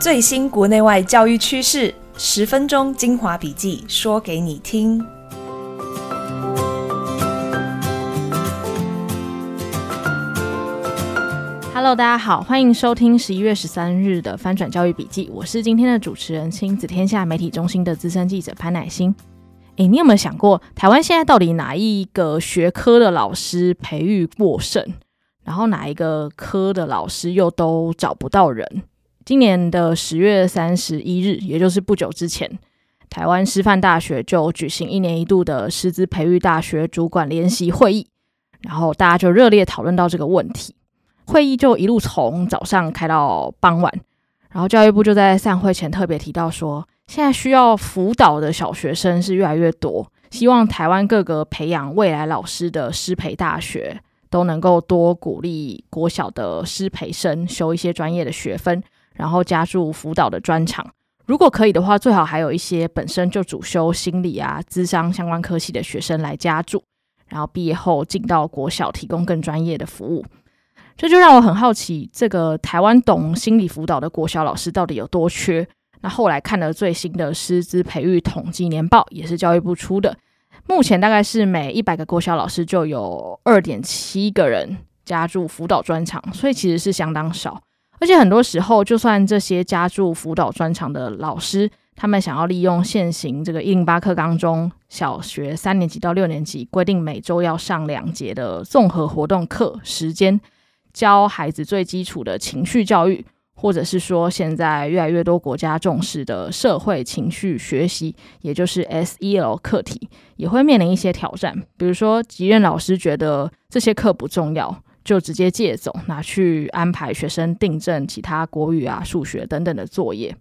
最新国内外教育趋势，十分钟精华笔记，说给你听。Hello，大家好，欢迎收听十一月十三日的翻转教育笔记。我是今天的主持人，亲子天下媒体中心的资深记者潘乃欣。诶，你有没有想过，台湾现在到底哪一个学科的老师培育过剩，然后哪一个科的老师又都找不到人？今年的十月三十一日，也就是不久之前，台湾师范大学就举行一年一度的师资培育大学主管联席会议，然后大家就热烈讨论到这个问题。会议就一路从早上开到傍晚，然后教育部就在散会前特别提到说，现在需要辅导的小学生是越来越多，希望台湾各个培养未来老师的师培大学都能够多鼓励国小的师培生修一些专业的学分，然后加入辅导的专长。如果可以的话，最好还有一些本身就主修心理啊、智商相关科系的学生来加入，然后毕业后进到国小提供更专业的服务。这就让我很好奇，这个台湾懂心理辅导的国小老师到底有多缺？那后来看了最新的师资培育统计年报，也是教育部出的，目前大概是每一百个国小老师就有二点七个人加入辅导专长，所以其实是相当少。而且很多时候，就算这些加入辅导专长的老师，他们想要利用现行这个一零八课纲中小学三年级到六年级规定每周要上两节的综合活动课时间。教孩子最基础的情绪教育，或者是说现在越来越多国家重视的社会情绪学习，也就是 SEL 课题，也会面临一些挑战。比如说，即任老师觉得这些课不重要，就直接借走，拿去安排学生订正其他国语啊、数学等等的作业。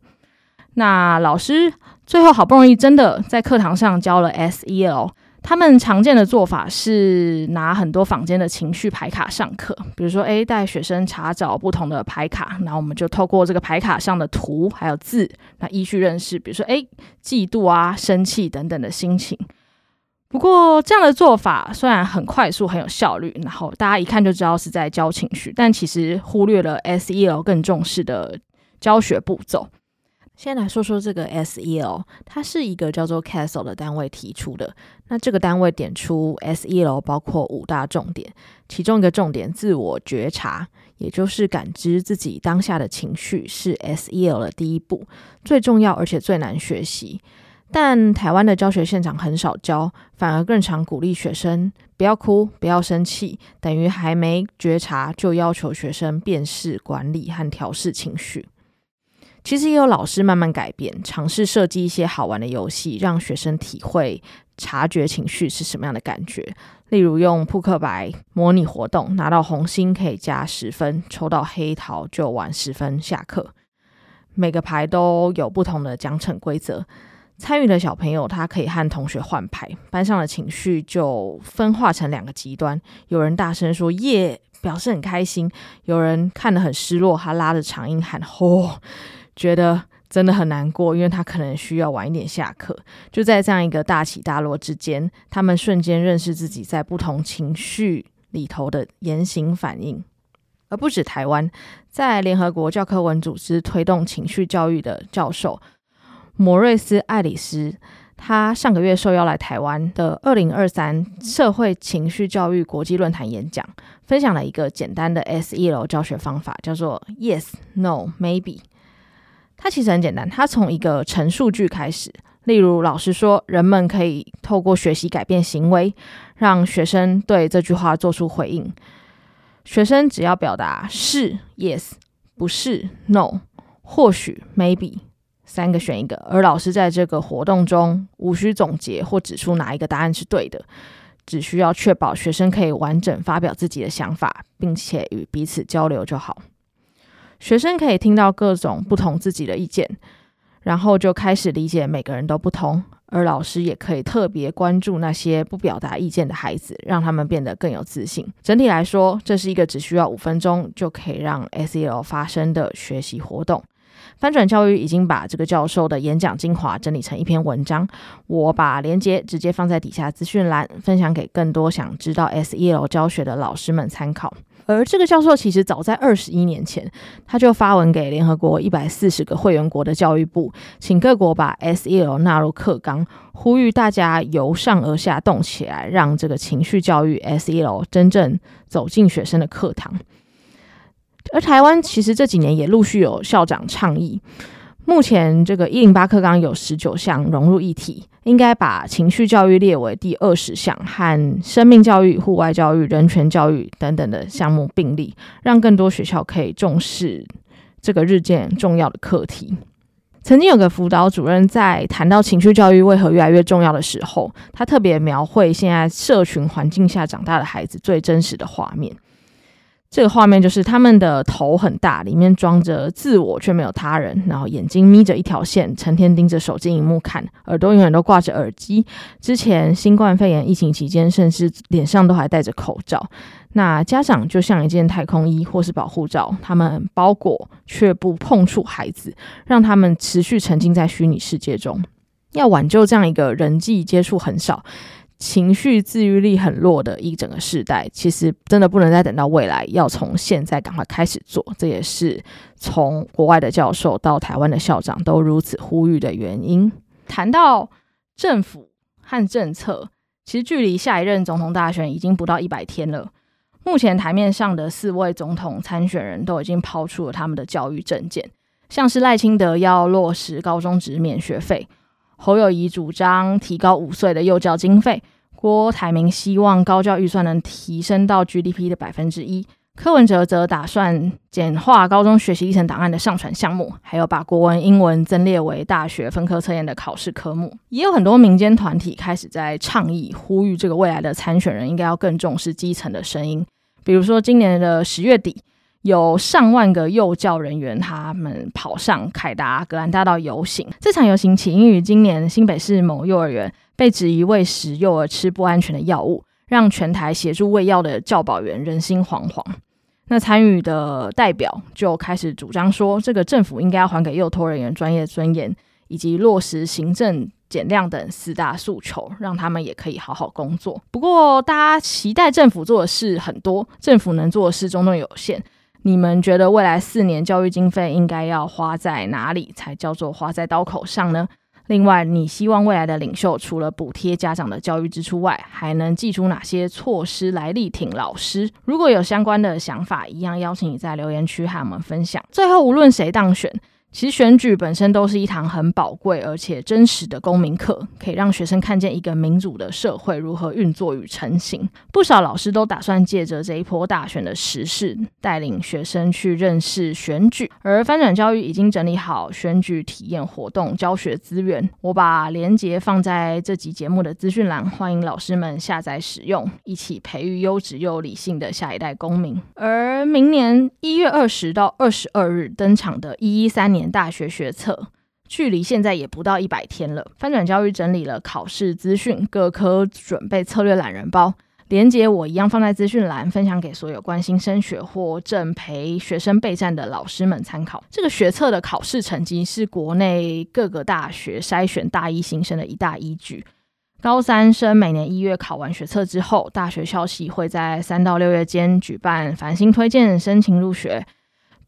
那老师最后好不容易真的在课堂上教了 SEL。他们常见的做法是拿很多坊间的情绪牌卡上课，比如说，诶，带学生查找不同的牌卡，然后我们就透过这个牌卡上的图还有字，那依序认识，比如说，诶，嫉妒啊、生气等等的心情。不过，这样的做法虽然很快速、很有效率，然后大家一看就知道是在教情绪，但其实忽略了 SEL 更重视的教学步骤。先来说说这个 SEL，它是一个叫做 Castle 的单位提出的。那这个单位点出 SEL 包括五大重点，其中一个重点自我觉察，也就是感知自己当下的情绪，是 SEL 的第一步，最重要而且最难学习。但台湾的教学现场很少教，反而更常鼓励学生不要哭、不要生气，等于还没觉察就要求学生辨识、管理和调试情绪。其实也有老师慢慢改变，尝试设计一些好玩的游戏，让学生体会察觉情绪是什么样的感觉。例如用扑克牌模拟活动，拿到红心可以加十分，抽到黑桃就晚十分下课。每个牌都有不同的奖惩规则，参与的小朋友他可以和同学换牌，班上的情绪就分化成两个极端：有人大声说耶，表示很开心；有人看得很失落，他拉着长音喊吼。觉得真的很难过，因为他可能需要晚一点下课。就在这样一个大起大落之间，他们瞬间认识自己在不同情绪里头的言行反应。而不止台湾，在联合国教科文组织推动情绪教育的教授摩瑞斯·艾里斯，他上个月受邀来台湾的二零二三社会情绪教育国际论坛演讲，分享了一个简单的 SEL 教学方法，叫做 Yes, No, Maybe。它其实很简单，它从一个陈述句开始，例如老师说，人们可以透过学习改变行为，让学生对这句话做出回应。学生只要表达是 yes，不是 no，或许 maybe，三个选一个，而老师在这个活动中无需总结或指出哪一个答案是对的，只需要确保学生可以完整发表自己的想法，并且与彼此交流就好。学生可以听到各种不同自己的意见，然后就开始理解每个人都不同。而老师也可以特别关注那些不表达意见的孩子，让他们变得更有自信。整体来说，这是一个只需要五分钟就可以让 SEL 发生的学习活动。翻转教育已经把这个教授的演讲精华整理成一篇文章，我把链接直接放在底下资讯栏，分享给更多想知道 SEL 教学的老师们参考。而这个教授其实早在二十一年前，他就发文给联合国一百四十个会员国的教育部，请各国把 SEL 纳入课纲，呼吁大家由上而下动起来，让这个情绪教育 SEL 真正走进学生的课堂。而台湾其实这几年也陆续有校长倡议。目前这个一零八课纲有十九项融入一体，应该把情绪教育列为第二十项，和生命教育、户外教育、人权教育等等的项目并立，让更多学校可以重视这个日渐重要的课题。曾经有个辅导主任在谈到情绪教育为何越来越重要的时候，他特别描绘现在社群环境下长大的孩子最真实的画面。这个画面就是他们的头很大，里面装着自我却没有他人，然后眼睛眯着一条线，成天盯着手机荧幕看，耳朵永远都挂着耳机。之前新冠肺炎疫情期间，甚至脸上都还戴着口罩。那家长就像一件太空衣或是保护罩，他们包裹却不碰触孩子，让他们持续沉浸在虚拟世界中。要挽救这样一个人际接触很少，情绪自愈力很弱的一整个世代，其实真的不能再等到未来，要从现在赶快开始做。这也是从国外的教授到台湾的校长都如此呼吁的原因。谈到政府和政策，其实距离下一任总统大选已经不到一百天了。目前台面上的四位总统参选人都已经抛出了他们的教育政见，像是赖清德要落实高中职免学费。侯友宜主张提高五岁的幼教经费，郭台铭希望高教预算能提升到 GDP 的百分之一，柯文哲则打算简化高中学习历程档案的上传项目，还有把国文、英文增列为大学分科测验的考试科目。也有很多民间团体开始在倡议，呼吁这个未来的参选人应该要更重视基层的声音，比如说今年的十月底。有上万个幼教人员，他们跑上凯达格兰大道游行。这场游行起因于今年新北市某幼儿园被质疑喂食幼儿吃不安全的药物，让全台协助喂药的教保员人心惶惶。那参与的代表就开始主张说，这个政府应该要还给幼托人员专业尊严，以及落实行政减量等四大诉求，让他们也可以好好工作。不过，大家期待政府做的事很多，政府能做的事终究有限。你们觉得未来四年教育经费应该要花在哪里才叫做花在刀口上呢？另外，你希望未来的领袖除了补贴家长的教育支出外，还能寄出哪些措施来力挺老师？如果有相关的想法，一样邀请你在留言区和我们分享。最后，无论谁当选。其实选举本身都是一堂很宝贵而且真实的公民课，可以让学生看见一个民主的社会如何运作与成型。不少老师都打算借着这一波大选的时事，带领学生去认识选举。而翻转教育已经整理好选举体验活动教学资源，我把链接放在这集节目的资讯栏，欢迎老师们下载使用，一起培育优质又理性的下一代公民。而明年一月二十到二十二日登场的一一三年。年大学学测距离现在也不到一百天了。翻转教育整理了考试资讯、各科准备策略懒人包，连接我一样放在资讯栏，分享给所有关心升学或正陪学生备战的老师们参考。这个学测的考试成绩是国内各个大学筛选大一新生的一大依据。高三生每年一月考完学测之后，大学校系会在三到六月间举办繁星推荐申请入学。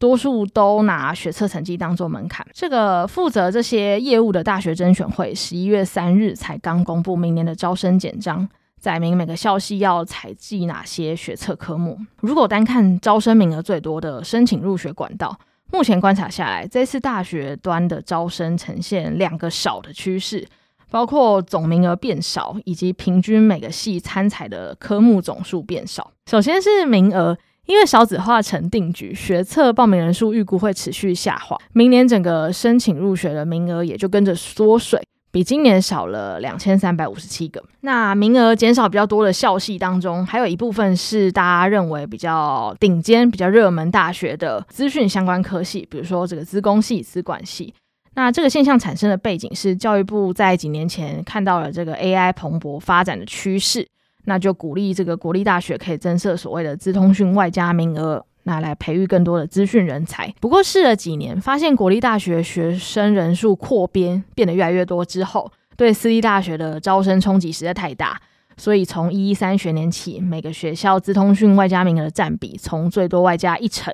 多数都拿学测成绩当做门槛。这个负责这些业务的大学甄选会，十一月三日才刚公布明年的招生简章，载明每个校系要采计哪些学测科目。如果单看招生名额最多的申请入学管道，目前观察下来，这次大学端的招生呈现两个少的趋势，包括总名额变少，以及平均每个系参采的科目总数变少。首先是名额。因为少子化成定局，学测报名人数预估会持续下滑，明年整个申请入学的名额也就跟着缩水，比今年少了两千三百五十七个。那名额减少比较多的校系当中，还有一部分是大家认为比较顶尖、比较热门大学的资讯相关科系，比如说这个资工系、资管系。那这个现象产生的背景是，教育部在几年前看到了这个 AI 蓬勃发展的趋势。那就鼓励这个国立大学可以增设所谓的资通讯外加名额，拿来培育更多的资讯人才。不过试了几年，发现国立大学学生人数扩编变得越来越多之后，对私立大学的招生冲击实在太大，所以从一一三学年起，每个学校资通讯外加名额的占比从最多外加一成，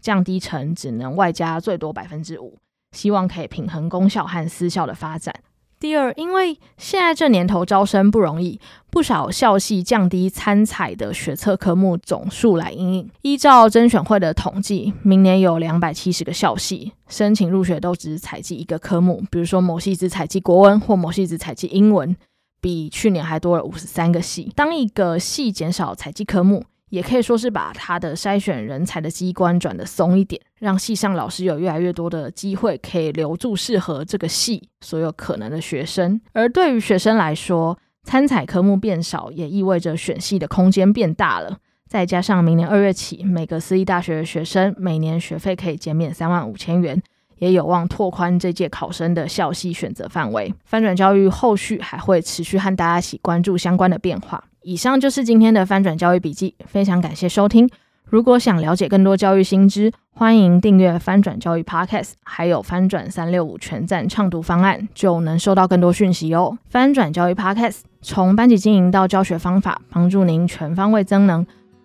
降低成只能外加最多百分之五，希望可以平衡公校和私校的发展。第二，因为现在这年头招生不容易，不少校系降低参采的学测科目总数来应应。依照甄选会的统计，明年有两百七十个校系申请入学都只采计一个科目，比如说某系只采计国文，或某系只采计英文，比去年还多了五十三个系。当一个系减少采计科目，也可以说是把他的筛选人才的机关转得松一点，让系上老师有越来越多的机会可以留住适合这个系所有可能的学生。而对于学生来说，参采科目变少，也意味着选系的空间变大了。再加上明年二月起，每个私立大学的学生每年学费可以减免三万五千元，也有望拓宽这届考生的校系选择范围。翻转教育后续还会持续和大家一起关注相关的变化。以上就是今天的翻转教育笔记，非常感谢收听。如果想了解更多教育新知，欢迎订阅翻转教育 Podcast，还有翻转三六五全站畅读方案，就能收到更多讯息哦。翻转教育 Podcast 从班级经营到教学方法，帮助您全方位增能。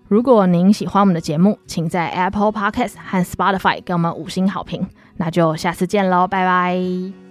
如果您喜欢我们的节目，请在 Apple Podcast 和 Spotify 给我们五星好评。那就下次见喽，拜拜。